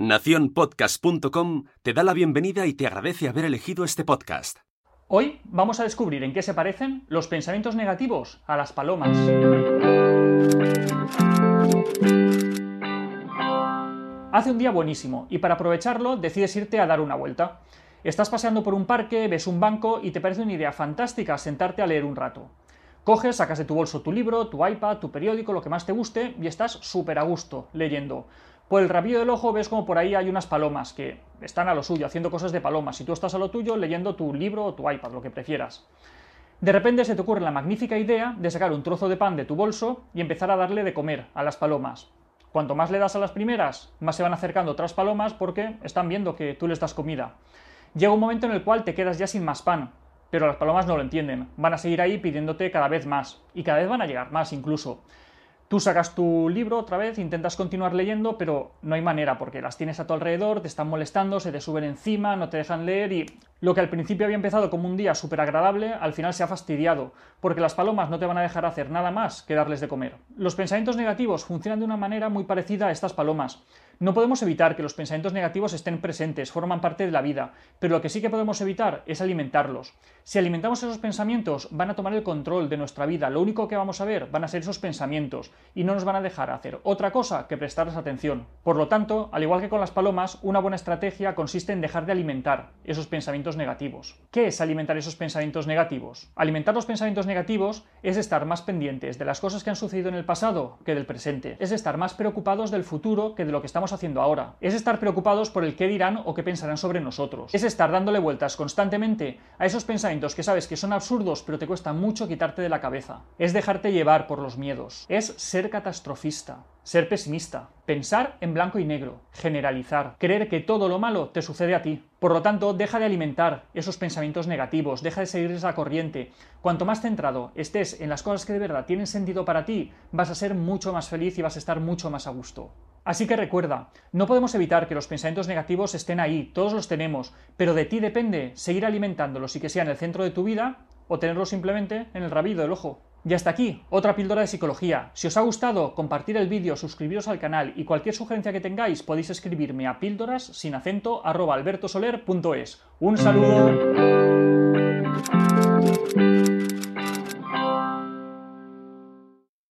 Naciónpodcast.com te da la bienvenida y te agradece haber elegido este podcast. Hoy vamos a descubrir en qué se parecen los pensamientos negativos a las palomas. Hace un día buenísimo y para aprovecharlo decides irte a dar una vuelta. Estás paseando por un parque, ves un banco y te parece una idea fantástica sentarte a leer un rato. Coges, sacas de tu bolso tu libro, tu iPad, tu periódico, lo que más te guste y estás súper a gusto leyendo. Por el rabillo del ojo ves como por ahí hay unas palomas que están a lo suyo, haciendo cosas de palomas, y tú estás a lo tuyo leyendo tu libro o tu iPad, lo que prefieras. De repente se te ocurre la magnífica idea de sacar un trozo de pan de tu bolso y empezar a darle de comer a las palomas. Cuanto más le das a las primeras, más se van acercando otras palomas porque están viendo que tú les das comida. Llega un momento en el cual te quedas ya sin más pan, pero las palomas no lo entienden, van a seguir ahí pidiéndote cada vez más, y cada vez van a llegar más incluso. Tú sacas tu libro otra vez, intentas continuar leyendo, pero no hay manera porque las tienes a tu alrededor, te están molestando, se te suben encima, no te dejan leer y lo que al principio había empezado como un día súper agradable, al final se ha fastidiado, porque las palomas no te van a dejar hacer nada más que darles de comer. Los pensamientos negativos funcionan de una manera muy parecida a estas palomas. No podemos evitar que los pensamientos negativos estén presentes, forman parte de la vida, pero lo que sí que podemos evitar es alimentarlos. Si alimentamos esos pensamientos, van a tomar el control de nuestra vida, lo único que vamos a ver van a ser esos pensamientos, y no nos van a dejar hacer otra cosa que prestarles atención. Por lo tanto, al igual que con las palomas, una buena estrategia consiste en dejar de alimentar esos pensamientos negativos. ¿Qué es alimentar esos pensamientos negativos? Alimentar los pensamientos negativos es estar más pendientes de las cosas que han sucedido en el pasado que del presente, es estar más preocupados del futuro que de lo que estamos haciendo ahora. Es estar preocupados por el qué dirán o qué pensarán sobre nosotros. Es estar dándole vueltas constantemente a esos pensamientos que sabes que son absurdos pero te cuesta mucho quitarte de la cabeza. Es dejarte llevar por los miedos. Es ser catastrofista. Ser pesimista, pensar en blanco y negro, generalizar, creer que todo lo malo te sucede a ti. Por lo tanto, deja de alimentar esos pensamientos negativos, deja de seguir esa corriente. Cuanto más centrado estés en las cosas que de verdad tienen sentido para ti, vas a ser mucho más feliz y vas a estar mucho más a gusto. Así que recuerda, no podemos evitar que los pensamientos negativos estén ahí, todos los tenemos, pero de ti depende seguir alimentándolos y que sean el centro de tu vida o tenerlos simplemente en el rabillo del ojo. Y hasta aquí, otra píldora de psicología. Si os ha gustado, compartir el vídeo, suscribiros al canal y cualquier sugerencia que tengáis podéis escribirme a píldoras sin acento arroba albertosoler.es. Un saludo.